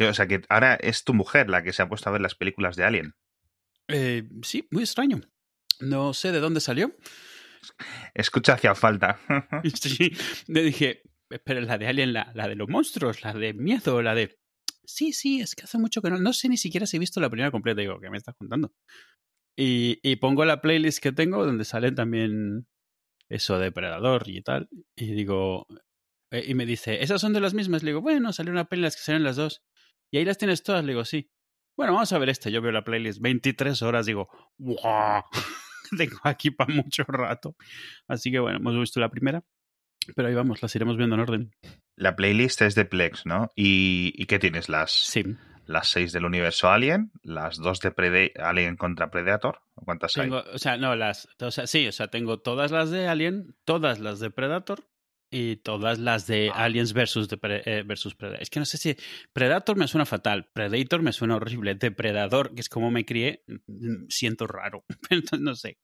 Que, o sea, que ahora es tu mujer la que se ha puesto a ver las películas de Alien. Eh, sí, muy extraño. No sé de dónde salió. Escucha hacia falta. sí, le dije, pero la de Alien, la, la de los monstruos, la de miedo, la de... Sí, sí, es que hace mucho que no... No sé ni siquiera si he visto la primera completa. Digo, ¿qué me estás contando? Y, y pongo la playlist que tengo donde salen también eso de Predador y tal. Y digo... eh, Y me dice, ¿esas son de las mismas? Le digo, bueno, salió una playlist que salen las dos. Y ahí las tienes todas. Le digo, sí. Bueno, vamos a ver esta. Yo veo la playlist 23 horas. Digo, ¡wow! Tengo aquí para mucho rato. Así que bueno, hemos visto la primera. Pero ahí vamos, las iremos viendo en orden. La playlist es de Plex, ¿no? ¿Y, y qué tienes? Las, Sí. las seis del universo Alien, las dos de Prede- Alien contra Predator. ¿Cuántas hay? Tengo, o sea, no, las. O sea, sí, o sea, tengo todas las de Alien, todas las de Predator y todas las de. Aliens versus, eh, versus Predator. Es que no sé si. Predator me suena fatal, Predator me suena horrible, Depredador, que es como me crié, mm, siento raro. Entonces, no sé.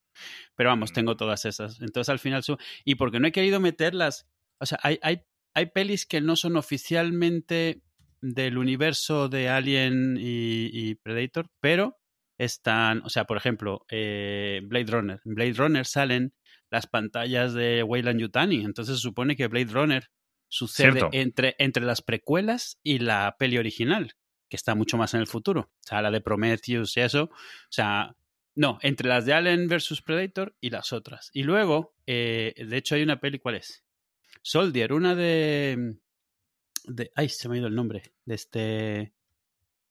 Pero vamos, tengo todas esas. Entonces al final. Su... Y porque no he querido meterlas. O sea, hay, hay, hay pelis que no son oficialmente del universo de Alien y, y Predator, pero están, o sea, por ejemplo, eh, Blade Runner. En Blade Runner salen las pantallas de Weyland Yutani, entonces se supone que Blade Runner sucede entre, entre las precuelas y la peli original, que está mucho más en el futuro. O sea, la de Prometheus y eso. O sea, no, entre las de Alien vs Predator y las otras. Y luego, eh, de hecho, hay una peli, ¿cuál es? Soldier, una de. de ay, se me ha ido el nombre. De este.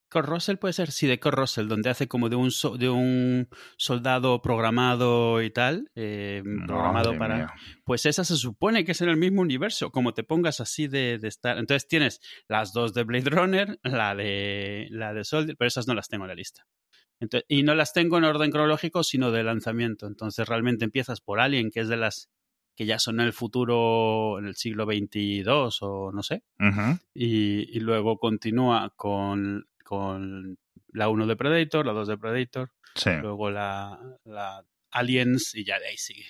Kurt Russell puede ser, sí, de Kurt Russell, donde hace como de un, so- de un soldado programado y tal, eh, programado para... mía. Pues esa se supone que es en el mismo universo, como te pongas así de, de estar. Entonces tienes las dos de Blade Runner, la de, la de Soldier, pero esas no las tengo en la lista. Entonces, y no las tengo en orden cronológico, sino de lanzamiento. Entonces realmente empiezas por Alien, que es de las que ya son en el futuro, en el siglo XXII o no sé, y, y luego continúa con, con la 1 de Predator, la 2 de Predator, Sí. luego la, la Aliens y ya de ahí sigue.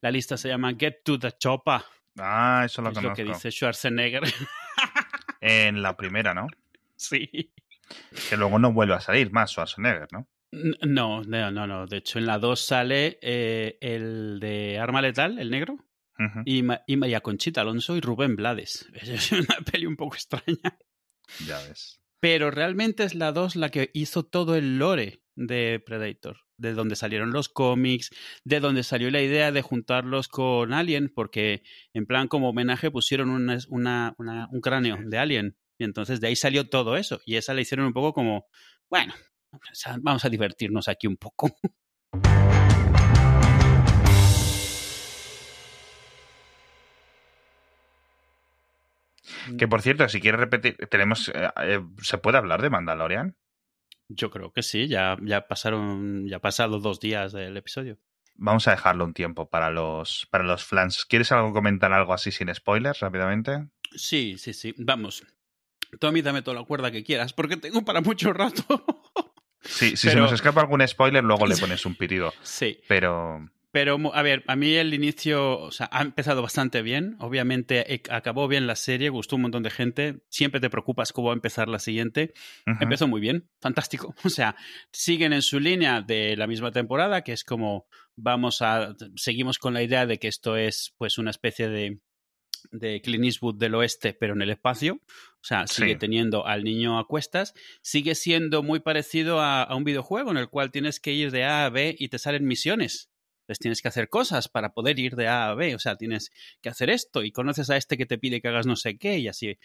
La lista se llama Get to the Chopper, Ah, eso lo es lo conozco. que dice Schwarzenegger. En la primera, ¿no? sí. Que luego no vuelve a salir más Schwarzenegger, ¿no? No, no, no, no. De hecho, en la 2 sale eh, el de Arma Letal, el negro, Ujú. y, Ma- y María Conchita Alonso y Rubén Blades. Es una peli un poco extraña. Ya ves. Pero realmente es la 2 la que hizo todo el lore de Predator, de donde salieron los cómics, de donde salió la idea de juntarlos con Alien, porque en plan como homenaje pusieron una, una- una- un cráneo de Alien. Y entonces de ahí salió todo eso. Y esa la hicieron un poco como, bueno, vamos a divertirnos aquí un poco. Que por cierto, si quieres repetir, tenemos, eh, eh, ¿se puede hablar de Mandalorian? Yo creo que sí, ya, ya pasaron, ya pasaron dos días del episodio. Vamos a dejarlo un tiempo para los, para los fans. ¿Quieres algo comentar algo así sin spoilers rápidamente? Sí, sí, sí. Vamos. Tú a mí dame toda la cuerda que quieras, porque tengo para mucho rato. Sí, si se nos escapa algún spoiler, luego le pones un pitido. sí. Pero Pero, a ver, a mí el inicio, o sea, ha empezado bastante bien. Obviamente eh, acabó bien la serie, gustó un montón de gente. Siempre te preocupas cómo va a empezar la siguiente. Empezó muy bien, fantástico. O sea, siguen en su línea de la misma temporada, que es como vamos a. Seguimos con la idea de que esto es, pues, una especie de de Clint Eastwood del oeste, pero en el espacio. O sea, sigue Sí. teniendo al niño a cuestas. Sigue siendo muy parecido a, a un videojuego en el cual tienes que ir de A a B y te salen misiones. Tienes que hacer cosas para poder ir de A a B. O sea, tienes que hacer esto y conoces a este que te pide que hagas no sé qué y así.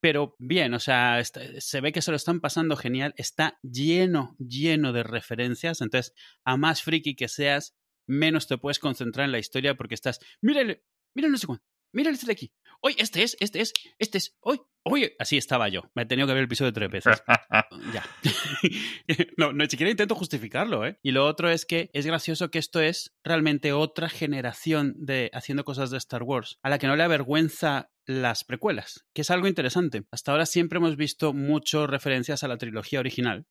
Pero bien, o sea, se ve que se lo están pasando genial. Está lleno, lleno de referencias. Entonces, a más friki que seas, menos te puedes concentrar en la historia porque estás, mírale, mira no sé cuánto, mira este de aquí. Hoy este es, este es, este es, hoy, hoy. Así estaba yo. Me he tenido que ver el episodio tres veces. Ya. no, no, ni siquiera intento justificarlo, ¿eh? Y lo otro es que es gracioso que esto es realmente otra generación de haciendo cosas de Star Wars, a la que no le avergüenza las precuelas, que es algo interesante. Hasta ahora siempre hemos visto muchas referencias a la trilogía original,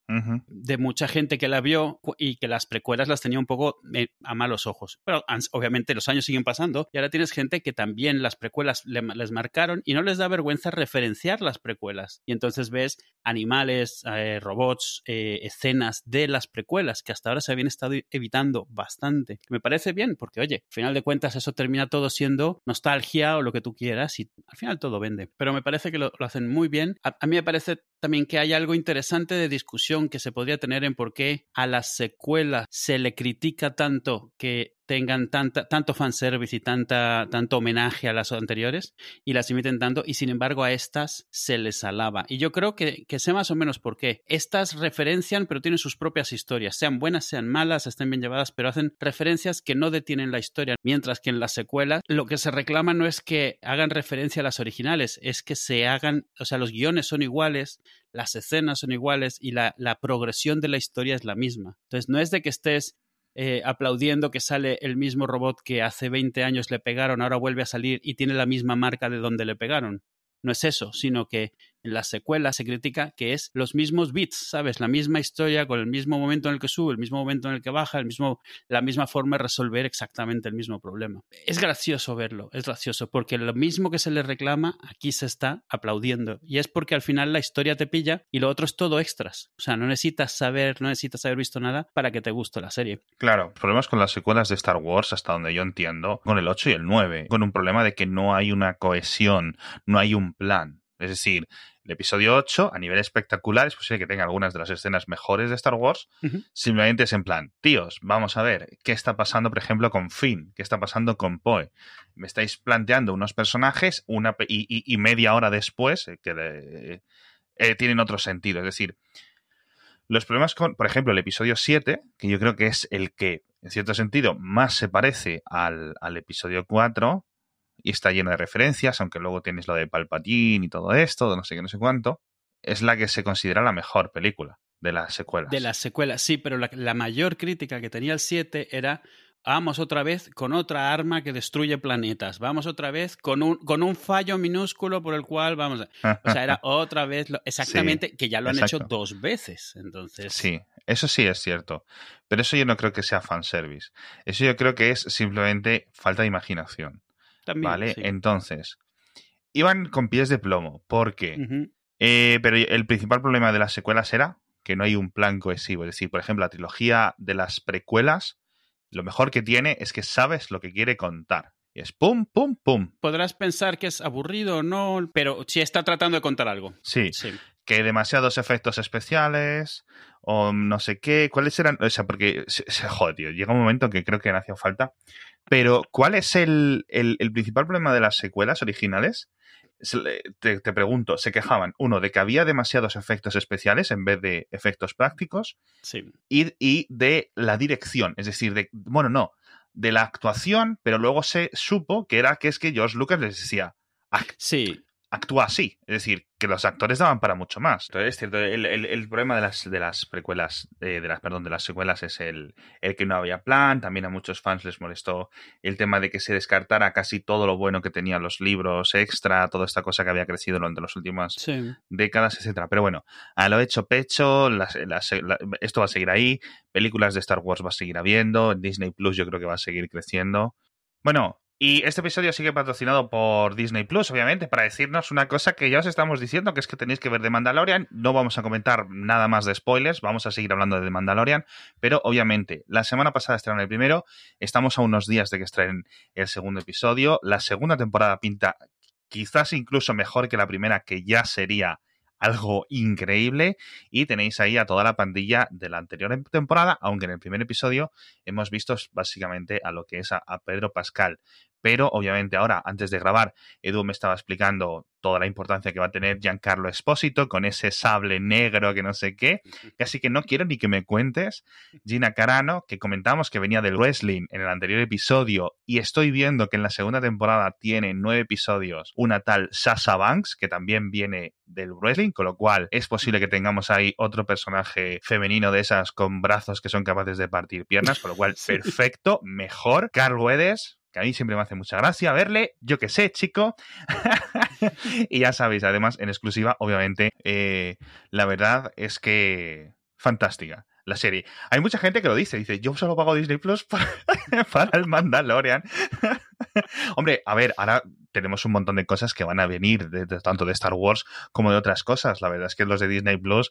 de mucha gente que la vio y que las precuelas las tenía un poco eh, a malos ojos. Pero obviamente los años siguen pasando y ahora tienes gente que también las precuelas les marcaron y no les da vergüenza referenciar las precuelas. Y entonces ves animales, eh, robots, eh, escenas de las precuelas que hasta ahora se habían estado evitando bastante. Me parece bien porque, oye, al final de cuentas eso termina todo siendo nostalgia o lo que tú quieras y al final todo vende. Pero me parece que lo, hacen muy bien. A, a, mí me parece también que hay algo interesante de discusión que se podría tener en por qué a la secuela se le critica tanto que tengan tanta, tanto fanservice y tanta, tanto homenaje a las anteriores y las imiten tanto y sin embargo a estas se les alaba. Y yo creo que, que sé más o menos por qué. Estas referencian pero tienen sus propias historias, sean buenas, sean malas, estén bien llevadas, pero hacen referencias que no detienen la historia, mientras que en las secuelas lo que se reclama no es que hagan referencia a las originales, es que se hagan, o sea, los guiones son iguales, las escenas son iguales y la, la progresión de la historia es la misma. Entonces no es de que estés eh, aplaudiendo que sale el mismo robot que hace 20 años le pegaron, ahora vuelve a salir y tiene la misma marca de donde le pegaron. No es eso, sino que la secuela se critica que es los mismos bits, ¿sabes? La misma historia con el mismo momento en el que sube, el mismo momento en el que baja, el mismo, la misma forma de resolver exactamente el mismo problema. Es gracioso verlo, es gracioso, porque lo mismo que se le reclama, aquí se está aplaudiendo. Y es porque al final la historia te pilla y lo otro es todo extras. O sea, no necesitas saber, no necesitas haber visto nada para que te guste la serie. Claro, problemas con las secuelas de Star Wars, hasta donde yo entiendo, con el 8 y el 9, con un problema de que no hay una cohesión, no hay un plan. Es decir, el episodio 8, a nivel espectacular, es posible que tenga algunas de las escenas mejores de Star Wars. Simplemente es en plan, tíos, vamos a ver qué está pasando, por ejemplo, con Finn, qué está pasando con Poe. Me estáis planteando unos personajes una y, media hora después eh, que eh, tienen otro sentido. Es decir, los problemas con, por ejemplo, el episodio 7, que yo creo que es el que, en cierto sentido, más se parece al, al episodio 4, y está lleno de referencias, aunque luego tienes lo de Palpatine y todo esto, no sé qué, no sé cuánto, es la que se considera la mejor película de las secuelas. De las secuelas, sí, pero la, mayor crítica que tenía el 7 era vamos otra vez con otra arma que destruye planetas, vamos otra vez con un, con un fallo minúsculo por el cual vamos a... O sea, era otra vez exactamente, que ya lo han hecho dos veces, entonces... Sí, eso sí es cierto, pero eso yo no creo que sea fanservice, eso yo creo que es simplemente falta de imaginación vale, entonces, iban con pies de plomo, porque... Eh, pero el principal problema de las secuelas era que no hay un plan cohesivo. Es decir, por ejemplo, la trilogía de las precuelas, lo mejor que tiene es que sabes lo que quiere contar. Y es pum, pum, pum. Podrás pensar que es aburrido o no, pero si está tratando de contar algo. Sí. sí. Que demasiados efectos especiales o no sé qué. ¿Cuáles eran? O sea, porque, joder, tío, llega un momento que creo que no hacía falta pero, ¿cuál es el, principal problema de las secuelas originales? Te, pregunto, se quejaban, uno, de que había demasiados efectos especiales en vez de efectos prácticos. Sí. Y, y de la dirección, es decir, de, bueno, no, de la actuación, pero luego se supo que era que es que George Lucas les decía, sí actúa así. Es decir, que los actores daban para mucho más. Entonces, es cierto, el, problema de las, de las precuelas, eh, de las, perdón, de las secuelas es el, el que no había plan. También a muchos fans les molestó el tema de que se descartara casi todo lo bueno que tenían los libros extra, toda esta cosa que había crecido durante las últimas décadas, etcétera. Pero bueno, a lo hecho pecho, esto va a seguir ahí. Películas de Star Wars va a seguir habiendo. Disney Plus yo creo que va a seguir creciendo. Bueno, y este episodio sigue patrocinado por Disney Plus, obviamente, para decirnos una cosa que ya os estamos diciendo, que es que tenéis que ver The Mandalorian. No vamos a comentar nada más de spoilers, vamos a seguir hablando de The Mandalorian, pero obviamente, la semana pasada estrenaron el primero, estamos a unos días de que estrenen el segundo episodio. La segunda temporada pinta quizás incluso mejor que la primera, que ya sería algo increíble y tenéis ahí a toda la pandilla de la anterior temporada, aunque en el primer episodio hemos visto básicamente a lo que es a, Pedro Pascal. Pero obviamente ahora, antes de grabar, Edu me estaba explicando toda la importancia que va a tener Giancarlo Espósito con ese sable negro que no sé qué. Así que no quiero ni que me cuentes. Gina Carano, que comentamos que venía del wrestling en el anterior episodio y estoy viendo que en la segunda temporada tiene nueve episodios una tal Sasha Banks, que también viene del wrestling, con lo cual es posible que tengamos ahí otro personaje femenino de esas con brazos que son capaces de partir piernas, con lo cual perfecto, mejor. Carl Wedes, que a mí siempre me hace mucha gracia verle, yo que sé, chico. y ya sabéis, además, en exclusiva, obviamente, eh, la verdad es que fantástica la serie. Hay mucha gente que lo dice, dice, yo solo pago Disney Plus para, el Mandalorian. Hombre, a ver, ahora tenemos un montón de cosas que van a venir, tanto de Star Wars como de otras cosas. La verdad es que los de Disney Plus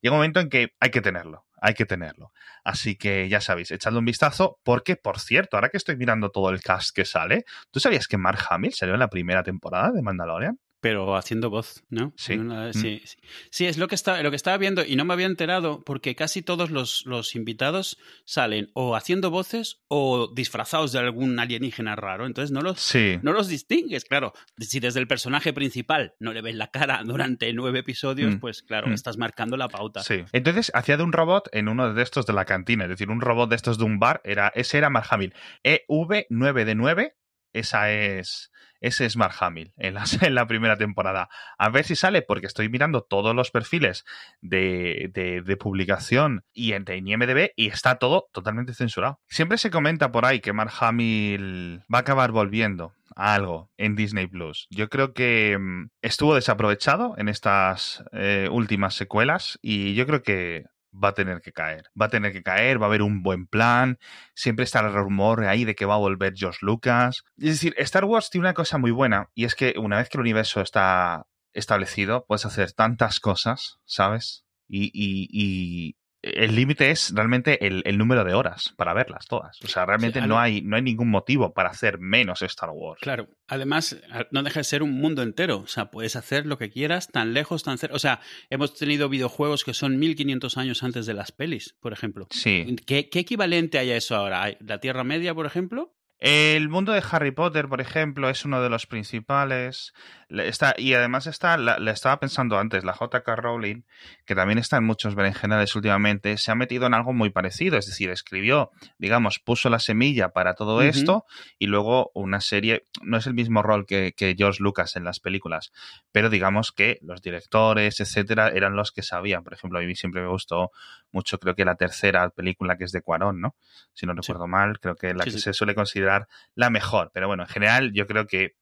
llega un momento en que hay que tenerlo, hay que tenerlo. Así que ya sabéis, echadle un vistazo, porque, por cierto, ahora que estoy mirando todo el cast que sale, ¿tú sabías que Mark Hamill salió en la primera temporada de Mandalorian? Pero haciendo voz, ¿no? Sí. Mm. sí, sí. es lo que, está, lo que estaba viendo y no me había enterado porque casi todos los, los, invitados salen o haciendo voces o disfrazados de algún alienígena raro. Entonces no los, no los distingues. Claro, si desde el personaje principal no le ves la cara durante nueve episodios, mm. pues claro, mm. estás marcando la pauta. Sí. Entonces hacía de un robot en uno de estos de la cantina, es decir, un robot de estos de un bar, era, ese era Mark Hamill. EV9 de 9, esa es ese es Mark Hamill en la, en la, primera temporada. A ver si sale, porque estoy mirando todos los perfiles de, de, publicación y en, en IMDB y está todo totalmente censurado. Siempre se comenta por ahí que Mark Hamill va a acabar volviendo a algo en Disney Plus. Yo creo que mm, estuvo desaprovechado en estas eh, últimas secuelas y yo creo que va a tener que caer. Va a tener que caer, va a haber un buen plan. Siempre está el rumor ahí de que va a volver George Lucas. Es decir, Star Wars tiene una cosa muy buena y es que una vez que el universo está establecido, puedes hacer tantas cosas, ¿sabes? Y, y, el límite es realmente el, número de horas para verlas todas. O sea, realmente no, hay, no hay ningún motivo para hacer menos Star Wars. Claro, además no deja de ser un mundo entero. O sea, puedes hacer lo que quieras, tan lejos, tan cerca. O sea, hemos tenido videojuegos que son 1500 años antes de las pelis, por ejemplo. Sí. ¿Qué, qué equivalente hay a eso ahora? ¿La Tierra Media, por ejemplo? El mundo de Harry Potter, por ejemplo, es uno de los principales. Está, y además está, le estaba pensando antes, la JK Rowling, que también está en muchos berenjenales últimamente, se ha metido en algo muy parecido. Es decir, escribió, digamos, puso la semilla para todo esto y luego una serie. No es el mismo rol que, que, George Lucas en las películas, pero digamos que los directores, etcétera, eran los que sabían. Por ejemplo, a mí siempre me gustó mucho, creo que la tercera película que es de Cuarón, ¿no? Si no recuerdo mal, creo que la que se suele considerar la mejor. Pero bueno, en general yo creo que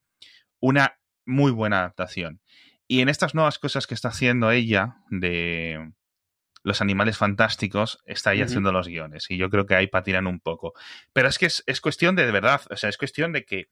una muy buena adaptación. Y en estas nuevas cosas que está haciendo ella de los animales fantásticos, está ahí haciendo los guiones. Y yo creo que ahí patinan un poco. Pero es que es, cuestión de, de verdad, o sea, es cuestión de que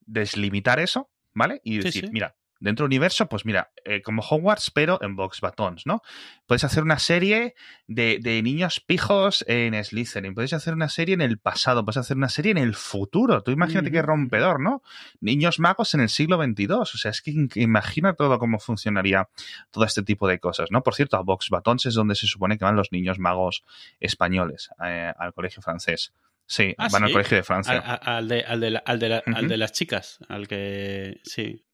deslimitar eso, ¿vale? Y decir, mira, dentro del universo, pues mira, eh, como Hogwarts, pero en Box Batons, ¿no? Puedes hacer una serie de, niños pijos en Slytherin, puedes hacer una serie en el pasado, puedes hacer una serie en el futuro. Tú imagínate qué rompedor, ¿no? Niños magos en el siglo XXII. O sea, es que imagina todo cómo funcionaría todo este tipo de cosas, ¿no? Por cierto, a Box Batons es donde se supone que van los niños magos españoles eh, al colegio francés. Sí, ah, van al colegio de Francia. al, de, al, de al, de las chicas, al que. Sí.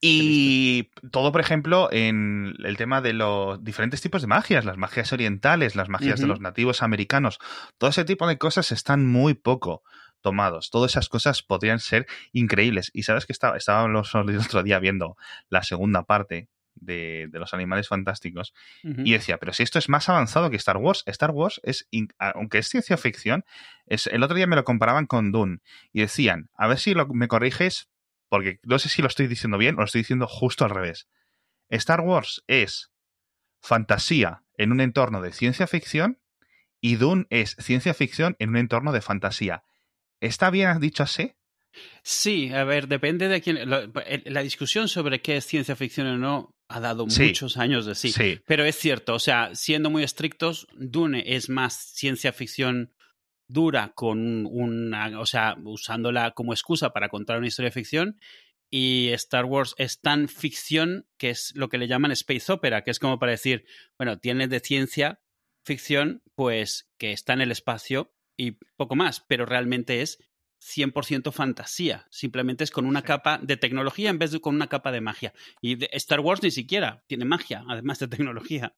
Y todo, por ejemplo, en el tema de los diferentes tipos de magias, las magias orientales, las magias de los nativos americanos, todo ese tipo de cosas están muy poco tomados. Todas esas cosas podrían ser increíbles. Y sabes que estaba, estábamos el otro día viendo la segunda parte de, los animales fantásticos y decía, pero si esto es más avanzado que Star Wars, Star Wars es, aunque es ciencia ficción, es, el otro día me lo comparaban con Dune y decían, a ver si me corriges, porque no sé si lo estoy diciendo bien o lo estoy diciendo justo al revés. Star Wars es fantasía en un entorno de ciencia ficción y Dune es ciencia ficción en un entorno de fantasía. ¿Está bien dicho así? Sí, a ver, depende de quién. La, discusión sobre qué es ciencia ficción o no ha dado muchos años de sí, sí. Pero es cierto, o sea, siendo muy estrictos, Dune es más ciencia ficción dura con una, o sea, usándola como excusa para contar una historia de ficción y Star Wars es tan ficción que es lo que le llaman space opera, que es como para decir, bueno, tiene de ciencia ficción, pues que está en el espacio y poco más, pero realmente es 100% fantasía, simplemente es con una capa de tecnología en vez de con una capa de magia. Y Star Wars ni siquiera tiene magia, además de tecnología.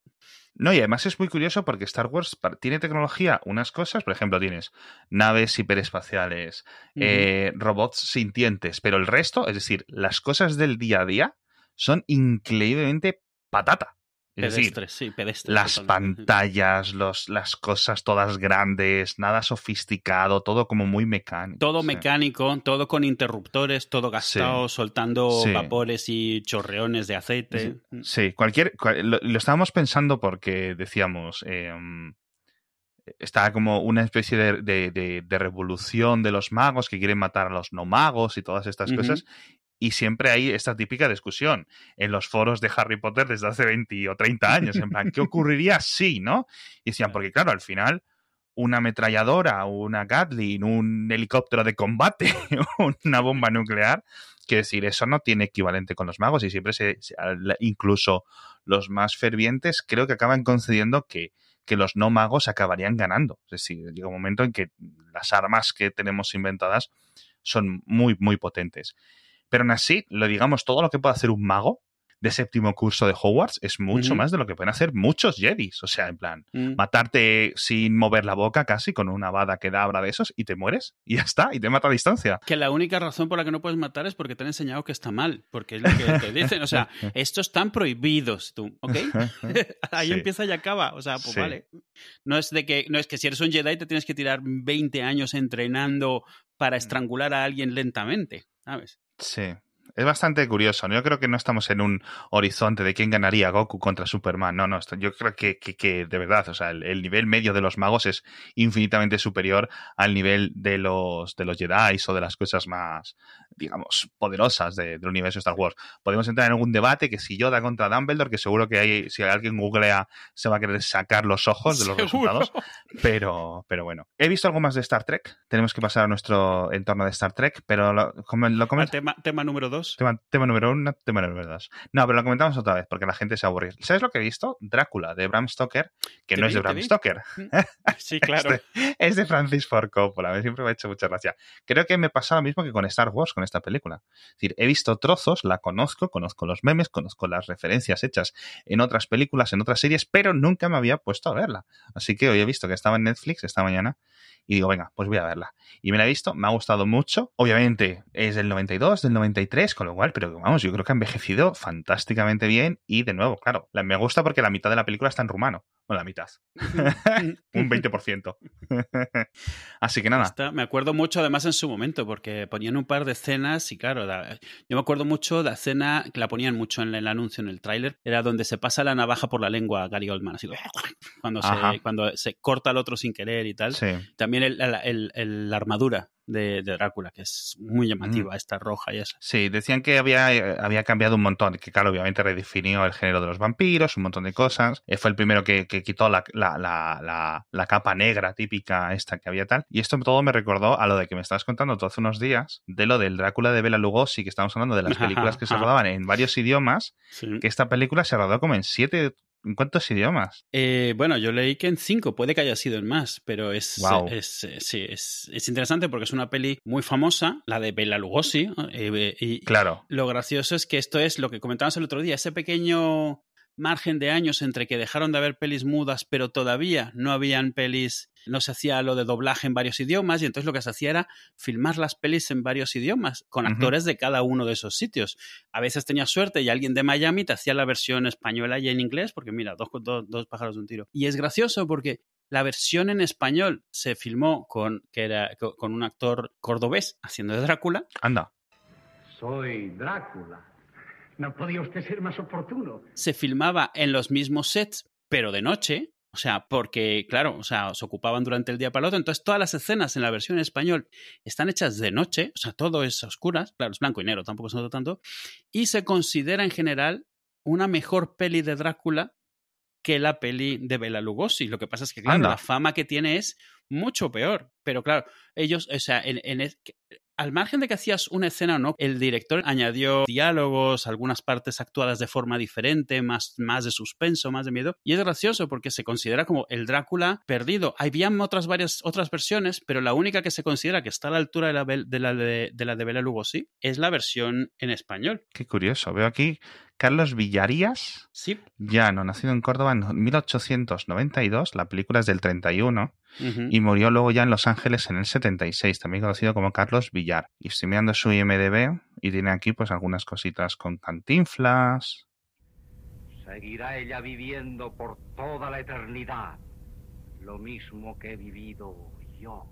No, y además es muy curioso porque Star Wars tiene tecnología, unas cosas, por ejemplo, tienes naves hiperespaciales, eh, robots sintientes, pero el resto, es decir, las cosas del día a día, son increíblemente patata Es decir, Pedestres, sí, pedestres. las totalmente. pantallas, los, las cosas todas grandes, nada sofisticado, todo como muy mecánico. Todo sí. mecánico, todo con interruptores, todo gastado, soltando Sí. vapores y chorreones de aceite. Sí, cualquier. cual- lo, lo estábamos pensando porque decíamos. eh, está como una especie de, de- de- de revolución de los magos que quieren matar a los no magos y todas estas cosas. Y siempre hay esta típica discusión en los foros de Harry Potter desde hace 20 o 30 años. En plan, ¿qué ocurriría si, no? Y decían, porque claro, al final, una ametralladora, una Gatling, un helicóptero de combate, una bomba nuclear, quiero decir, eso no tiene equivalente con los magos y siempre se, incluso los más fervientes creo que acaban concediendo que, que los no magos acabarían ganando. Es decir, llega un momento en que las armas que tenemos inventadas son muy, muy potentes. Pero aún así, lo digamos, todo lo que puede hacer un mago de séptimo curso de Hogwarts es mucho más de lo que pueden hacer muchos Jedis. O sea, en plan, Mm. matarte sin mover la boca casi con una bada que da abra de esos y te mueres y ya está, y te mata a distancia. Que la única razón por la que no puedes matar es porque te han enseñado que está mal, porque es lo que te dicen. O sea, estos están prohibidos, tú, ¿ok? Ahí Sí. empieza y acaba. O sea, pues Sí. vale. No es de que, no es que si eres un Jedi te tienes que tirar 20 años entrenando Mm. para estrangular a alguien lentamente, ¿sabes? Sí. Es bastante curioso. ¿no? Yo creo que no estamos en un horizonte de quién ganaría Goku contra Superman. No, no. Yo creo que, que- que, de verdad, o sea, el, el nivel medio de los magos es infinitamente superior al nivel de los, de los Jedi o de las cosas más, digamos, poderosas de- del universo de Star Wars. Podemos entrar en algún debate que si Yoda contra Dumbledore, que seguro que hay, si alguien googlea, se va a querer sacar los ojos de los Seguro. resultados. Pero, pero bueno. He visto algo más de Star Trek. Tenemos que pasar a nuestro entorno de Star Trek, pero lo, lo comento. tema, tema número dos. Tema, tema número uno, tema número dos. No, pero lo comentamos otra vez porque la gente se aburre. ¿Sabes lo que he visto? Drácula, de Bram Stoker, que no vi, es de Bram vi. Stoker, Sí, claro. Es de Francis Ford Coppola. Me siempre me ha hecho mucha gracia. Creo que me pasa lo mismo que con Star Wars, con esta película. Es decir, he visto trozos, la conozco, conozco los memes, conozco las referencias hechas en otras películas, en otras series, pero nunca me había puesto a verla. Así que hoy he visto que estaba en Netflix esta mañana y digo, venga, pues voy a verla. Y me la he visto, me ha gustado mucho. Obviamente es del 92, del 93, con lo cual, pero vamos, yo creo que ha envejecido fantásticamente bien. Y de nuevo, claro, la- me gusta porque la mitad de la película está en rumano. Bueno, la mitad, un 20%. Así que nada, Está- me acuerdo mucho además en su momento, porque ponían un par de escenas y claro, yo me acuerdo mucho de la escena que la ponían mucho en el anuncio, en el tráiler, era donde se pasa la navaja por la lengua a Gary Oldman, así cuando se, cuando se corta al otro sin querer y tal. sí. También el- el- la armadura de, de Drácula, que es muy llamativa, Mm. esta roja y esa. Sí, decían que había, había cambiado un montón, que claro, obviamente redefinió el género de los vampiros, un montón de cosas. Eh, fue el primero que, que quitó la, la, la, la, capa negra típica esta que había tal. Y esto todo me recordó a lo de que me estabas contando tú hace unos días, de lo del Drácula de Bela Lugosi, que estamos hablando de las películas que se rodaban en varios idiomas, Sí. que esta película se rodó como en siete... ¿En cuántos idiomas? Eh, bueno, yo leí que en cinco, puede que haya sido en más, pero es, es, eh, es, es interesante porque es una peli muy famosa, la de Bela Lugosi, eh, y, Claro. Lo gracioso es que esto es lo que comentábamos el otro día, ese pequeño margen de años entre que dejaron de haber pelis mudas, pero todavía no habían pelis, no se hacía lo de doblaje en varios idiomas, y entonces lo que se hacía era filmar las pelis en varios idiomas, con actores de cada uno de esos sitios. A veces tenías suerte y alguien de Miami te hacía la versión española y en inglés, porque mira, dos, dos, dos pájaros de un tiro. Y es gracioso porque la versión en español se filmó con, que era, con un actor cordobés haciendo de Drácula, Anda. Soy Drácula. No podía usted ser más oportuno. se filmaba en los mismos sets, pero de noche. O sea, porque, claro, o sea, se ocupaban durante el día para el otro. Entonces, todas las escenas en la versión en español están hechas de noche. O sea, todo es a oscuras. Claro, es blanco y negro, tampoco se nota tanto. Y se considera en general una mejor peli de Drácula que la peli de Bela Lugosi. Lo que pasa es que, claro, Anda. la fama que tiene es mucho peor. Pero claro, ellos, o sea, en, en al margen de que hacías una escena o no, el director añadió diálogos, algunas partes actuadas de forma diferente, más, más de suspenso, más de miedo. Y es gracioso porque se considera como el Drácula perdido. Habían otras varias otras versiones, pero la única que se considera que está a la altura de la, de la de la de Bela Lugosi es la versión en español. Qué curioso. Veo aquí Carlos Villarías. Sí. Llano, nacido en Córdoba en 1892, la película es del 31, Ujú. y murió luego ya en Los Ángeles en el 76, también conocido como Carlos Villar. Y estoy mirando su IMDB y tiene aquí pues algunas cositas con Cantinflas. Seguirá ella viviendo por toda la eternidad, lo mismo que he vivido yo.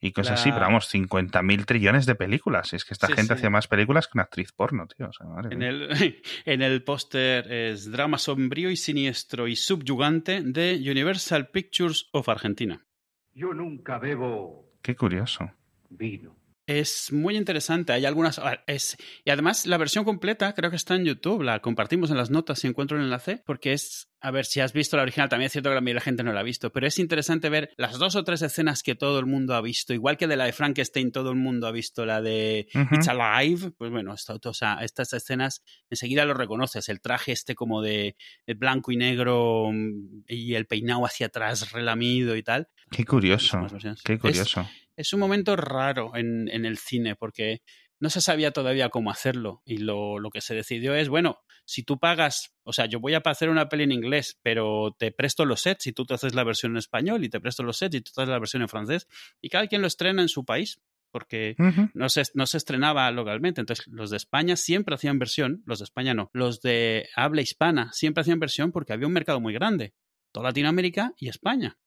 Y cosas La- así, pero vamos, 50.000 trillones de películas. Es que esta Sí, gente sí. hace más películas que una actriz porno, tío. O sea, madre En el, en el póster es drama sombrío y siniestro y subyugante de Universal Pictures of Argentina. Yo nunca bebo Qué curioso. vino. Es muy interesante. Hay algunas. Es, y además, la versión completa creo que está en YouTube. La compartimos en las notas si encuentro el enlace. Porque es. A ver, si has visto la original, también es cierto que la mayoría de la gente no la ha visto. Pero es interesante ver las dos o tres escenas que todo el mundo ha visto. Igual que de la de Frankenstein, todo el mundo ha visto la de. It's Alive. Pues bueno, esto, o sea, estas escenas enseguida lo reconoces. El traje este como de, de blanco y negro mm, y el peinado hacia atrás relamido y tal. Qué curioso. Qué curioso. es un momento raro en, en el cine porque no se sabía todavía cómo hacerlo y lo, lo que se decidió es, bueno, si tú pagas, o sea, yo voy a hacer una peli en inglés, pero te presto los sets y tú te haces la versión en español y te presto los sets y tú te haces la versión en francés y cada quien lo estrena en su país porque no se, no se estrenaba localmente. Entonces, los de España siempre hacían versión, los de España no. Los de habla hispana siempre hacían versión porque había un mercado muy grande. Toda Latinoamérica y España.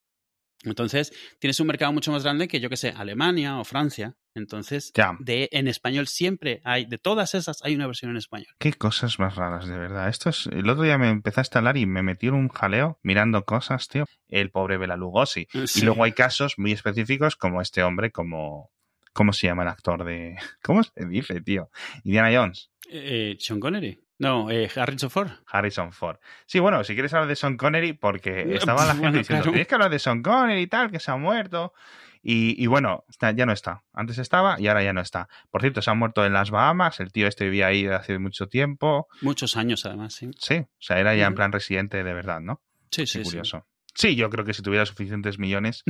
Entonces, tienes un mercado mucho más grande que, yo que sé, Alemania o Francia. Entonces, Ya. de, en español siempre hay, de todas esas, hay una versión en español. Qué cosas más raras, de verdad. Esto es. El otro día me empezaste a hablar y me metí en un jaleo mirando cosas, tío. El pobre Bela Lugosi. Sí. Y luego hay casos muy específicos como este hombre, como. ¿Cómo se llama el actor de.? ¿Cómo se dice, tío? Indiana Jones. Eh, Sean Connery. No, eh, Harrison Ford. Harrison Ford. Sí, bueno, si quieres hablar de Sean Connery, porque estaba la gente Bueno, diciendo, claro. tienes que hablar de Sean Connery y tal, que se ha muerto. Y, y bueno, ya no está. Antes estaba y ahora ya no está. Por cierto, se ha muerto en las Bahamas. El tío este vivía ahí hace mucho tiempo. Muchos años, además, sí. Sí, o sea, era ya en plan residente de verdad, ¿no? Sí, Qué sí, sí. curioso. Sí, yo creo que si tuviera suficientes millones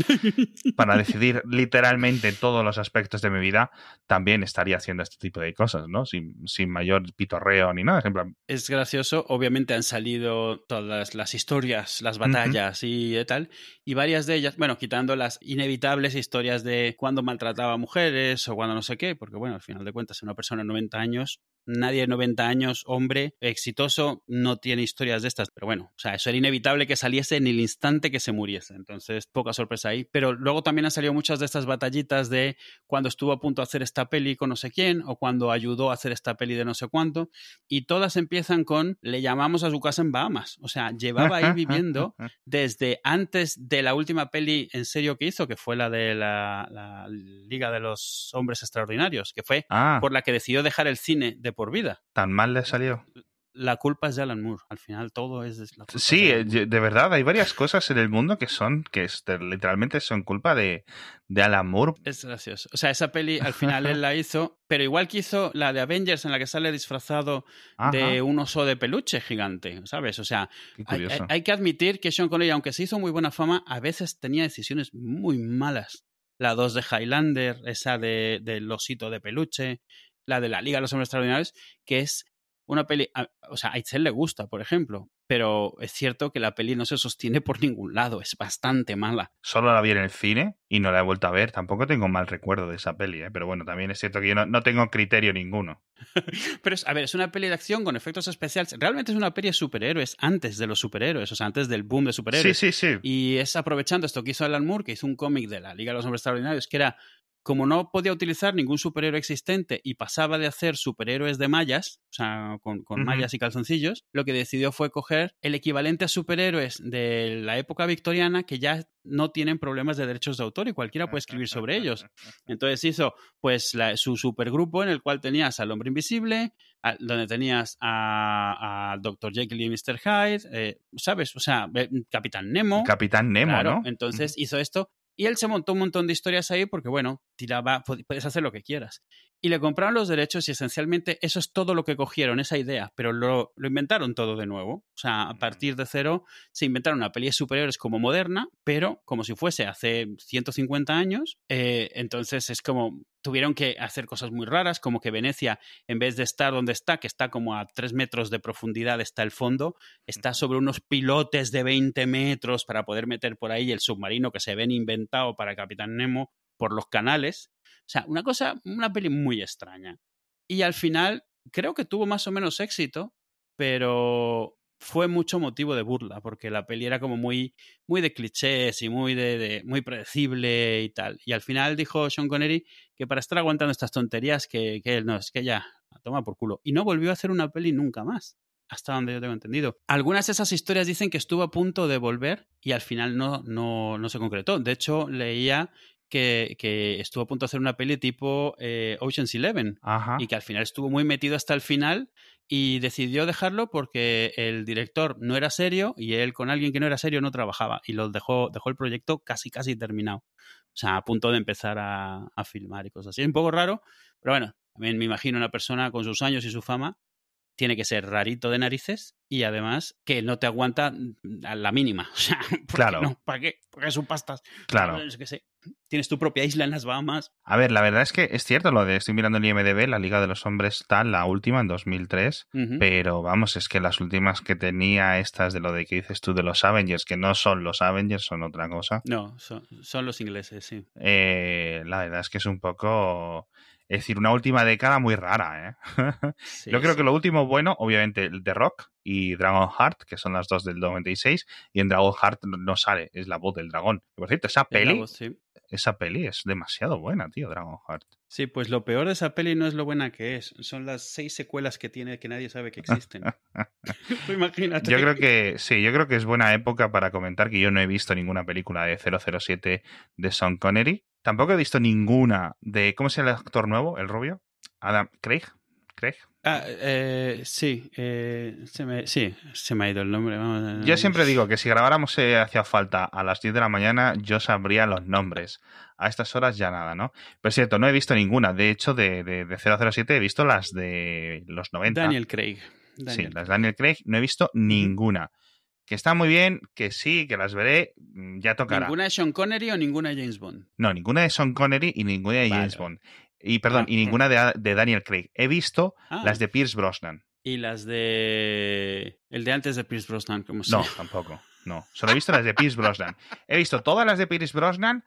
para decidir literalmente todos los aspectos de mi vida, también estaría haciendo este tipo de cosas, ¿no? Sin, sin mayor pitorreo ni nada. Es gracioso, obviamente han salido todas las historias, las batallas y tal, y varias de ellas, bueno, quitando las inevitables historias de cuando maltrataba a mujeres o cuando no sé qué, porque bueno, al final de cuentas, una persona de 90 años, nadie de 90 años, hombre, exitoso, no tiene historias de estas, pero bueno, o sea, eso era inevitable que saliese en el instante que se muriese, entonces poca sorpresa ahí, pero luego también han salido muchas de estas batallitas de cuando estuvo a punto de hacer esta peli con no sé quién, o cuando ayudó a hacer esta peli de no sé cuánto, y todas empiezan con le llamamos a su casa en Bahamas. O sea, llevaba ahí viviendo desde antes de la última peli en serio que hizo, que fue la de la, la Liga de los Hombres Extraordinarios, que fue Ah, por la que decidió dejar el cine de por vida. tan mal le salió. La culpa es de Alan Moore. Al final todo es la culpa Sí, de eh, de verdad, hay varias cosas en el mundo que son, que literalmente son culpa de, de Alan Moore. Es gracioso. O sea, esa peli al final él la hizo, pero igual que hizo la de Avengers en la que sale disfrazado Ajá, de un oso de peluche gigante, ¿sabes? O sea, hay que admitir que Sean Connery, aunque se hizo muy buena fama, a veces tenía decisiones muy malas. La 2 de Highlander, esa de, del osito de peluche, la de la Liga de los Hombres Extraordinarios, que es una peli. a- O sea, a Itzel le gusta, por ejemplo, pero es cierto que la peli no se sostiene por ningún lado, es bastante mala. Solo la vi en el cine y no la he vuelto a ver. Tampoco tengo mal recuerdo de esa peli, ¿eh? pero bueno, también es cierto que yo no, no tengo criterio ninguno. Pero es, a ver, es una peli de acción con efectos especiales. Realmente es una peli de superhéroes antes de los superhéroes, o sea, antes del boom de Sí, superhéroes. sí, sí. Y es aprovechando esto que hizo Alan Moore, que hizo un cómic de la Liga de los Hombres Extraordinarios, que era como no podía utilizar ningún superhéroe existente y pasaba de hacer superhéroes de mallas, o sea, con, mallas y calzoncillos, lo que decidió fue coger el equivalente a superhéroes de la época victoriana que ya no tienen problemas de derechos de autor y cualquiera puede escribir sobre ellos. Entonces hizo pues la- su supergrupo en el cual tenías al hombre invisible, a- donde tenías a, a Dr. Jekyll y Mr. Hyde, eh, ¿sabes? O sea, Capitán Nemo. Capitán Nemo, Claro, ¿no? entonces hizo esto y él se montó un montón de historias ahí porque, bueno, tiraba, pu- puedes hacer lo que quieras. Y le compraron los derechos y esencialmente eso es todo lo que cogieron, esa idea, pero lo, lo inventaron todo de nuevo. O sea, a partir de cero se inventaron una peli de superhéroes como moderna, pero como si fuese hace 150 años. eh, entonces es como tuvieron que hacer cosas muy raras, como que Venecia, en vez de estar donde está, que está como a 3 metros de profundidad, está el fondo, está sobre unos pilotes de 20 metros para poder meter por ahí el submarino que se ven inventado para Capitán Nemo por los canales. O sea, una cosa, una peli muy extraña. Y al final, creo que tuvo más o menos éxito, pero fue mucho motivo de burla, porque la peli era como muy, muy de clichés y muy de, muy predecible y tal. Y al final dijo Sean Connery que para estar aguantando estas tonterías, que, que él no, es que ya, toma por culo. Y no volvió a hacer una peli nunca más hasta donde yo tengo entendido. Algunas de esas historias dicen que estuvo a punto de volver y al final no, no, no se concretó. De hecho, leía que, que, estuvo a punto de hacer una peli tipo eh, Ocean's Eleven Ajá. y que al final estuvo muy metido hasta el final y decidió dejarlo porque el director no era serio y él con alguien que no era serio no trabajaba y lo dejó, dejó el proyecto casi casi terminado. O sea, a punto de empezar a, a filmar y cosas así. Es un poco raro, pero bueno, también me imagino una persona con sus años y su fama tiene que ser rarito de narices y además que no te aguanta a la mínima. O sea, claro. No? ¿Para qué? Porque son pastas. Claro. Es que sé. Tienes tu propia isla en las Bahamas. A ver, la verdad es que es cierto lo de, estoy mirando el IMDB, la Liga de los Hombres tal, la última en 2003, uh -huh. pero vamos, es que las últimas que tenía estas de lo de que dices tú de los Avengers, que no son los Avengers, son otra cosa. No, son, son los ingleses, sí. Eh, la verdad es que es un poco... Es decir, una última década muy rara, ¿eh? Sí, Yo creo sí. que lo último bueno, obviamente, el The Rock y Dragon Heart, que son las dos del 96, y en Dragon Heart no sale, es la voz del dragón. Por cierto, esa peli, voz, sí. Esa peli es demasiado buena, tío, Dragon Heart. Sí, pues lo peor de esa peli no es lo buena que es, son las seis secuelas que tiene que nadie sabe que existen. Imagínate. Yo creo que sí, yo creo que es buena época para comentar que yo no he visto ninguna película de 007 de Sean Connery. Tampoco he visto ninguna de. ¿Cómo se llama el actor nuevo? ¿El rubio? Adam. Craig. Craig. Ah, eh, sí, eh, se me, sí, se me ha ido el nombre. Vamos, yo siempre digo que si grabáramos eh, hacía falta a las 10 de la mañana, yo sabría los nombres. A estas horas ya nada, ¿no? Pero es cierto, no he visto ninguna. De hecho, de, de, de 007 he visto las de los 90. Daniel Craig. Daniel. Sí, las Daniel Craig no he visto ninguna. Que está muy bien, que sí, que las veré, mm, ya tocará. ¿Ninguna de Sean Connery o ninguna de James Bond? No, ninguna de Sean Connery y ninguna de James. Bond. Y perdón, ah, y ninguna de, de, Daniel Craig. He visto ah. las de Pierce Brosnan. ¿Y las de. el de antes de Pierce Brosnan? ¿cómo se No, tampoco. No. Solo he visto las de Pierce Brosnan. He visto todas las de Pierce Brosnan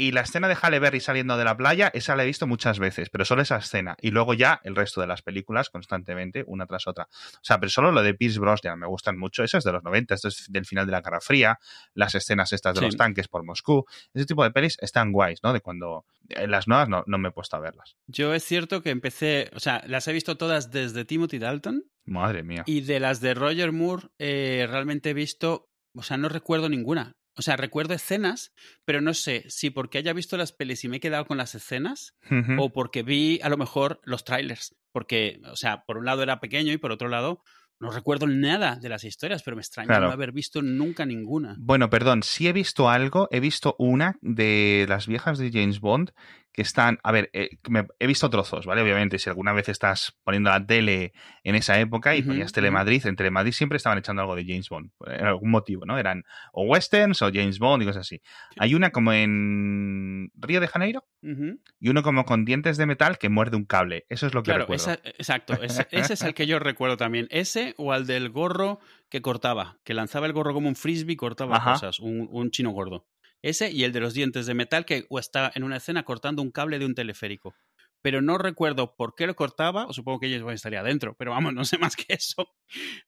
y la escena de Halle Berry saliendo de la playa, esa la he visto muchas veces, pero solo esa escena. Y luego ya el resto de las películas constantemente, una tras otra. O sea, pero solo lo de Pierce Brosnan me gustan mucho. Eso es de los 90, esto es del final de la Guerra Fría, las escenas estas de sí. los tanques por Moscú. Ese tipo de pelis están guays, ¿no? De cuando... En las nuevas no, no me he puesto a verlas. Yo es cierto que empecé, o sea, las he visto todas desde Timothy Dalton. Madre mía. Y de las de Roger Moore eh, realmente he visto, o sea, no recuerdo ninguna. O sea, recuerdo escenas, pero no sé si porque haya visto las pelis y me he quedado con las escenas Uh -huh. o porque vi a lo mejor los trailers. Porque, o sea, por un lado era pequeño y por otro lado no recuerdo nada de las historias, pero me extraña Claro. no haber visto nunca ninguna. Bueno, perdón, sí he visto algo, he visto una de las viejas de James Bond que están, a ver, eh, me- he visto trozos, ¿vale? Obviamente, si alguna vez estás poniendo la tele en esa época y ponías. Telemadrid, en Telemadrid siempre estaban echando algo de James Bond, por algún motivo, ¿no? Eran o westerns o James Bond y cosas así. Hay una como en Río de Janeiro y uno como con dientes de metal que muerde un cable. Eso es lo que Claro, recuerdo. esa- exacto. Ese, ese es el que yo recuerdo también. Ese o al del gorro que cortaba, que lanzaba el gorro como un frisbee y cortaba Ajá. cosas, un, un chino gordo. Ese y el de los dientes de metal que está en una escena cortando un cable de un teleférico. Pero no recuerdo por qué lo cortaba, o supongo que ella estaría adentro, pero vamos, no sé más que eso. O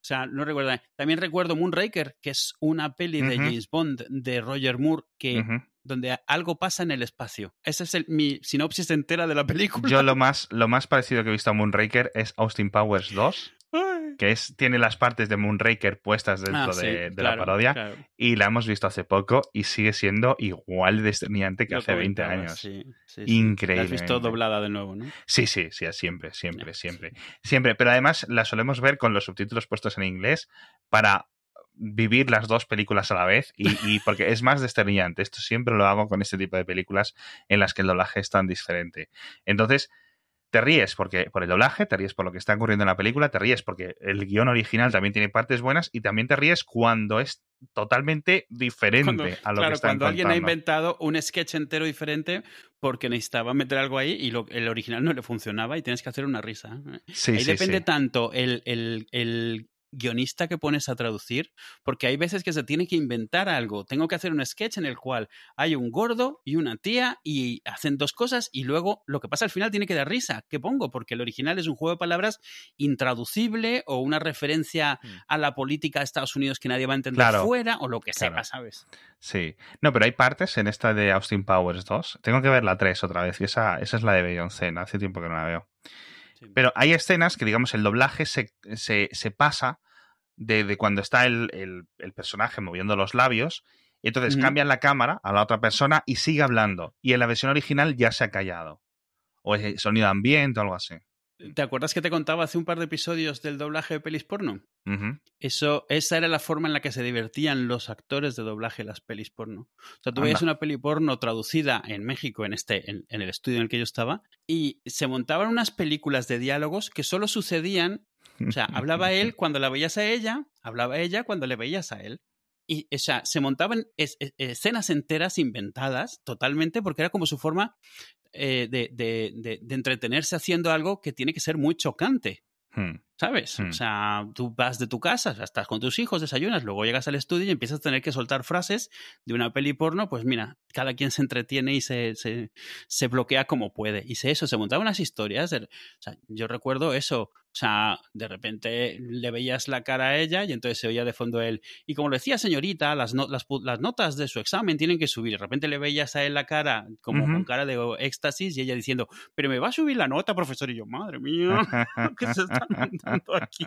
sea, no recuerdo. También recuerdo Moonraker, que es una peli de. James Bond de Roger Moore, que, donde algo pasa en el espacio. Esa es el- mi sinopsis entera de la película. Yo lo más, lo más parecido que he visto a Moonraker es Austin Powers 2, Ay. Que es, tiene las partes de Moonraker puestas dentro Ah, sí, de, de claro, la parodia. claro. Y la hemos visto hace poco y sigue siendo igual de que Lo hace 20 comentaba, años. sí, sí, sí. Increíble. La has visto doblada de nuevo, ¿no? Sí, sí, sí, siempre, siempre, siempre. Siempre. Pero además la solemos ver con los subtítulos puestos en inglés para vivir las dos películas a la vez y, y porque es más desternillante. Esto siempre lo hago con este tipo de películas en las que el doblaje es tan diferente. Entonces, te ríes porque por el doblaje, te ríes por lo que está ocurriendo en la película, te ríes porque el guion original también tiene partes buenas y también te ríes cuando es totalmente diferente Cuando, a lo que claro, están cuando alguien ha inventado un sketch entero diferente porque necesitaba meter algo ahí y lo- el original no le funcionaba y tienes que hacer una risa. Sí, ahí sí, depende sí. tanto el, el- el guionista que pones a traducir, porque hay veces que se tiene que inventar algo. Tengo que hacer un sketch en el cual hay un gordo y una tía y hacen dos cosas y luego lo que pasa al final tiene que dar risa. ¿Qué pongo? Porque el original es un juego de palabras intraducible o una referencia Mm. a la política de Estados Unidos que nadie va a entender Claro. fuera o lo que sea, Claro. ¿sabes? Sí. No, pero hay partes en esta de Austin Powers 2. Tengo que ver la 3 otra vez. Y esa, esa es la de Beyoncé. Hace tiempo que no la veo. Sí. Pero hay escenas que, digamos, el doblaje se, se, se pasa de, de cuando está el, el- el personaje moviendo los labios. Y entonces cambian la cámara a la otra persona y sigue hablando. Y en la versión original ya se ha callado. O es sonido ambiente o algo así. ¿Te acuerdas que te contaba hace un par de episodios del doblaje de pelis porno? Eso, esa era la forma en la que se divertían los actores de doblaje las pelis porno. O sea, tú Anda. veías una peli porno traducida en México, en este, en, en el estudio en el que yo estaba, y se montaban unas películas de diálogos que solo sucedían. O sea, hablaba él cuando la veías a ella, hablaba ella cuando le veías a él. Y, o sea, se montaban es- es- escenas enteras inventadas totalmente porque era como su forma eh, de, de- de- de entretenerse haciendo algo que tiene que ser muy chocante. Hmm. ¿Sabes? Hmm. O sea, tú vas de tu casa, estás con tus hijos, desayunas, luego llegas al estudio y empiezas a tener que soltar frases de una peli porno, pues mira, cada quien se entretiene y se, se, se bloquea como puede. Y sé eso, se montaban unas historias. o sea, yo recuerdo eso. O sea, de repente le veías la cara a ella y entonces se oía de fondo él. Y como le decía señorita, las, no- las, pu- las notas de su examen tienen que subir. De repente le veías a él la cara como con cara de éxtasis y ella diciendo, pero me va a subir la nota, profesor. Y yo, madre mía, ¿qué se están montando aquí?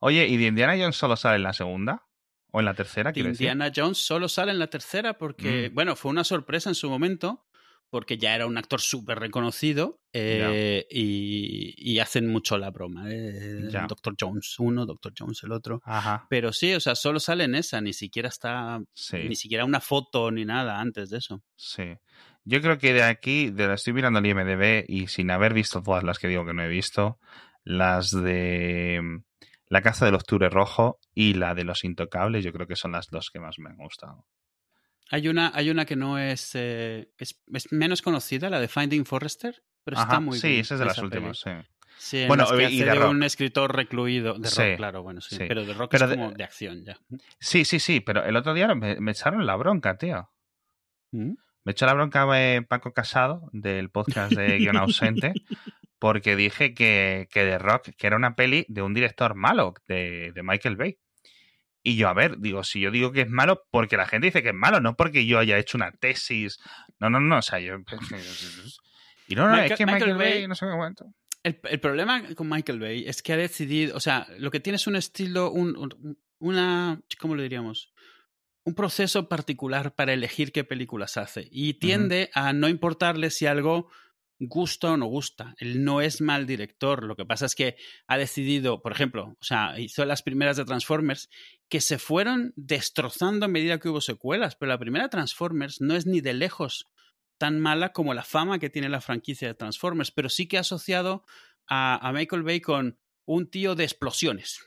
Oye, ¿y de Indiana Jones solo sale en la segunda? ¿O en la tercera? decir? Indiana Jones solo sale en la tercera porque, Mm. bueno, fue una sorpresa en su momento, porque ya era un actor súper reconocido eh, y, y hacen mucho la broma. Eh. Doctor Jones uno, Doctor Jones el otro. Ajá. Pero sí, o sea, solo sale en esa, ni siquiera está, Sí. ni siquiera una foto ni nada antes de eso. Sí. Yo creo que de aquí, de la estoy mirando el IMDB y sin haber visto todas las que digo que no he visto, las de mm, La caza del octubre rojo y la de los intocables, yo creo que son las dos que más me han gustado. Hay una, hay una que no es, eh, es, es menos conocida, la de Finding Forrester, pero está muy sí, bien. esa es de las últimas, sí. Sí, en Bueno, que y de de, rock. un escritor recluido. De Sí, rock, claro, bueno, sí. sí. Pero de rock Pero es de- como de acción ya. Sí, sí, sí, pero el otro día me, me echaron la bronca, tío. ¿Mm? Me echó la bronca eh, Paco Casado del podcast de Guión Ausente porque dije que, que The Rock, que era una peli de un director malo, de, de Michael Bay. Y yo, a ver, digo, si yo digo que es malo, porque la gente dice que es malo, no porque yo haya hecho una tesis. No, no, no, o sea, yo... Y no, no, Michael- es que Michael, Michael Bay, Bay- no sé qué cuento. El, el problema con Michael Bay es que ha decidido, o sea, lo que tiene es un estilo, un, un- una, ¿cómo lo diríamos? Un proceso particular para elegir qué películas hace y tiende a no importarle si algo gusta o no gusta. Él no es mal director, lo que pasa es que ha decidido, por ejemplo, o sea, hizo las primeras de Transformers que se fueron destrozando a medida que hubo secuelas, pero la primera Transformers no es ni de lejos tan mala como la fama que tiene la franquicia de Transformers, pero sí que ha asociado a, a Michael Bay con un tío de explosiones.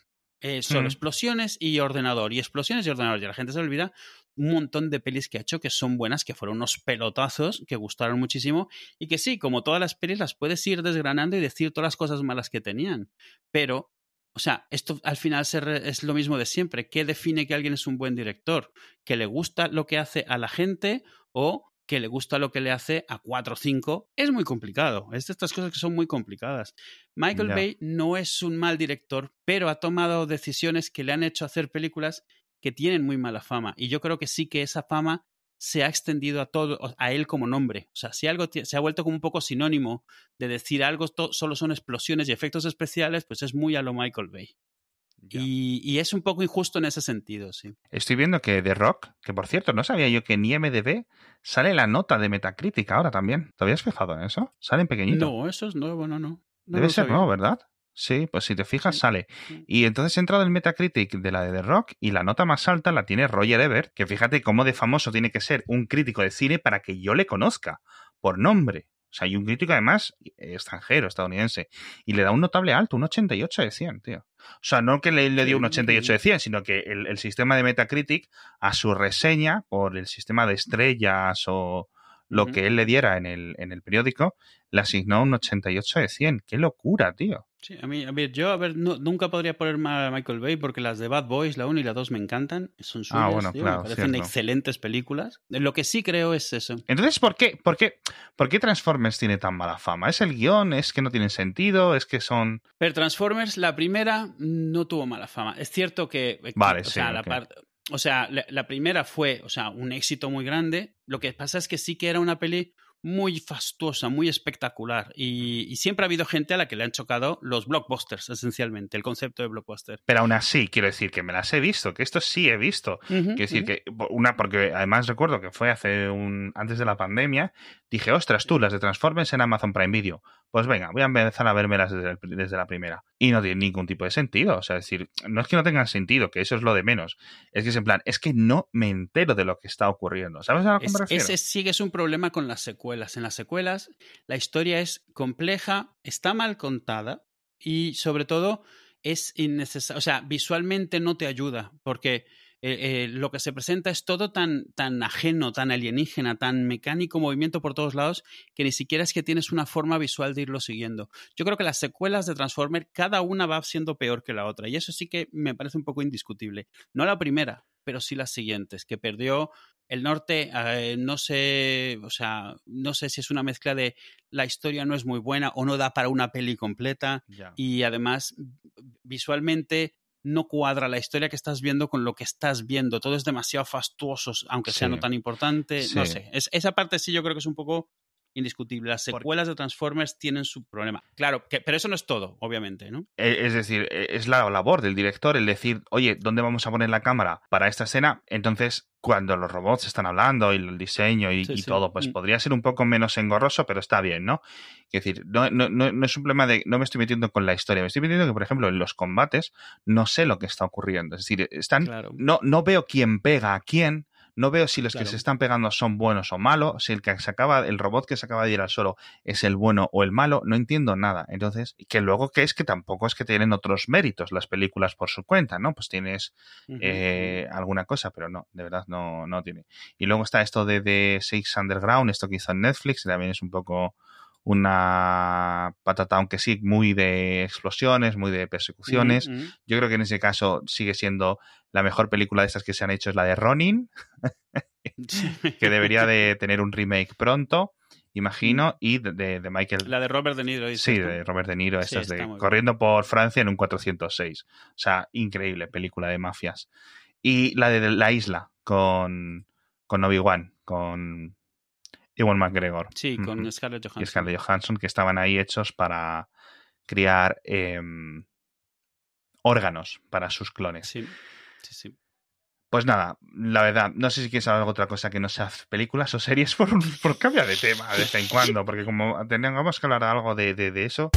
Eh, solo Mm. explosiones y ordenador, y explosiones y ordenador. Y la gente se olvida un montón de pelis que ha hecho que son buenas, que fueron unos pelotazos, que gustaron muchísimo, y que sí, como todas las pelis, las puedes ir desgranando y decir todas las cosas malas que tenían. Pero, o sea, esto al final es lo mismo de siempre. ¿Qué define que alguien es un buen director? ¿Que le gusta lo que hace a la gente o que le gusta lo que le hace a 4 o 5? Es muy complicado. Es de estas cosas que son muy complicadas. Michael. Bay no es un mal director, pero ha tomado decisiones que le han hecho hacer películas que tienen muy mala fama. Y yo creo que sí que esa fama se ha extendido a todo, a él como nombre. O sea, si algo se ha vuelto como un poco sinónimo de decir algo solo son explosiones y efectos especiales, pues es muy a lo Michael Bay. Y, y es un poco injusto en ese sentido, sí. Estoy viendo que The Rock, que por cierto, no sabía yo que en IMDB sale la nota de Metacritic ahora también. ¿Te habías fijado en eso? Sale en pequeñito. No, eso es nuevo, no, no. No Debe ser sabía. nuevo, ¿verdad? Sí, pues si te fijas, sale. Y entonces he entrado en Metacritic de la de The Rock y la nota más alta la tiene Roger Ebert, que fíjate cómo de famoso tiene que ser un crítico de cine para que yo le conozca por nombre. O sea, hay un crítico además extranjero, estadounidense. Y le da un notable alto, un 88 de 100, tío. O sea, no que le, le dio un 88 de 100, sino que el, el sistema de Metacritic a su reseña por el sistema de estrellas o lo que él le diera en el, en el periódico, le asignó un 88 de 100. ¡Qué locura, tío! Sí, a mí, a ver, yo a ver, no- nunca podría ponerme a Michael Bay porque las de Bad Boys, la 1 y la 2 me encantan, son suyas, Ah, bueno, tío, claro, me parecen cierto. excelentes películas. Lo que sí creo es eso. Entonces, ¿por qué, por, qué, ¿por qué Transformers tiene tan mala fama? ¿Es el guion? ¿Es que no tienen sentido? ¿Es que son...? Pero Transformers, la primera no tuvo mala fama. Es cierto que, que- Vale, o sí, sea, la ok. O sea, la, la primera fue, o sea, un éxito muy grande. Lo que pasa es que sí que era una peli muy fastuosa, muy espectacular. Y, y siempre ha habido gente a la que le han chocado los blockbusters, esencialmente, el concepto de blockbuster. Pero aún así, quiero decir que me las he visto, que esto sí he visto. Quiero decir que, una, porque además recuerdo que fue hace un. antes de la pandemia, dije, ostras, tú, las de Transformers en Amazon Prime Video. Pues venga, voy a empezar a vérmelas desde, el- desde la primera. Y no tiene ningún tipo de sentido. O sea, es decir, no es que no tengan sentido, que eso es lo de menos. Es que es en plan, es que no me entero de lo que está ocurriendo. ¿Sabes a lo que Es- me refiero? ese sí que es un problema con las secuelas. En las secuelas la historia es compleja, está mal contada y sobre todo es innecesaria. O sea, visualmente no te ayuda porque eh, eh, lo que se presenta es todo tan, tan ajeno, tan alienígena, tan mecánico, movimiento por todos lados, que ni siquiera es que tienes una forma visual de irlo siguiendo. Yo creo que las secuelas de Transformer, cada una va siendo peor que la otra y eso sí que me parece un poco indiscutible. No la primera, pero sí las siguientes, que perdió el norte, eh, no sé, o sea, no sé si es una mezcla de la historia no es muy buena o no da para una peli completa y además visualmente no cuadra la historia que estás viendo con lo que estás viendo. Todo es demasiado fastuoso, aunque sea Sí. no tan importante. No sé. Es- esa parte sí yo creo que es un poco indiscutible. Las secuelas de Transformers tienen su problema. Claro, que, pero eso no es todo, obviamente, ¿no? Eh, Es decir, eh, es la labor del director el decir, oye, ¿dónde vamos a poner la cámara para esta escena? Entonces, cuando los robots están hablando y el diseño y, Sí, y sí. todo, pues Mm. podría ser un poco menos engorroso, pero está bien, ¿no? Es decir, no, no, no, no es un problema de no me estoy metiendo con la historia, me estoy metiendo que, por ejemplo, en los combates no sé lo que está ocurriendo. Es decir, están, Claro. no, no veo quién pega a quién. No veo si los que se están pegando son buenos o malos, si el que se acaba, el robot que se acaba de ir al suelo es el bueno o el malo, no entiendo nada. Entonces, que luego que es que tampoco es que tienen otros méritos las películas por su cuenta, ¿no? Pues tienes eh, alguna cosa, pero no, de verdad no, no tiene. Y luego está esto de, de Six Underground, esto que hizo en Netflix, que también es un poco una patata, aunque sí, muy de explosiones, muy de persecuciones. Yo creo que en ese caso sigue siendo la mejor película de estas que se han hecho es la de Ronin, que debería de tener un remake pronto, imagino, y de, de- de Michael... La de Robert De Niro. Sí, de Robert De Niro, Sí, esas de. Corriendo por Francia en un 406. O sea, increíble película de mafias. Y la de La Isla con, con Obi-Wan, con Ewan McGregor Sí, con. Scarlett Johansson. y Scarlett Johansson, que estaban ahí hechos para criar em, órganos para sus clones. Sí, Pues nada, la verdad, no sé si quieres hablar de otra cosa que no sea películas o series por, por cambio de tema de vez en cuando, porque como tengamos que hablar algo de, de- de eso.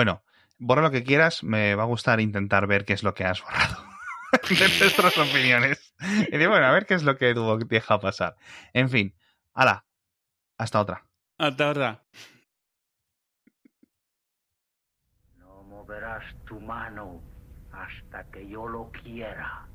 Bueno, borra lo que quieras, me va a gustar intentar ver qué es lo que has borrado de nuestras opiniones. Y digo, bueno, a ver qué es lo que tú deja pasar. En fin, hala, hasta otra. Hasta ahora. No moverás tu mano hasta que yo lo quiera.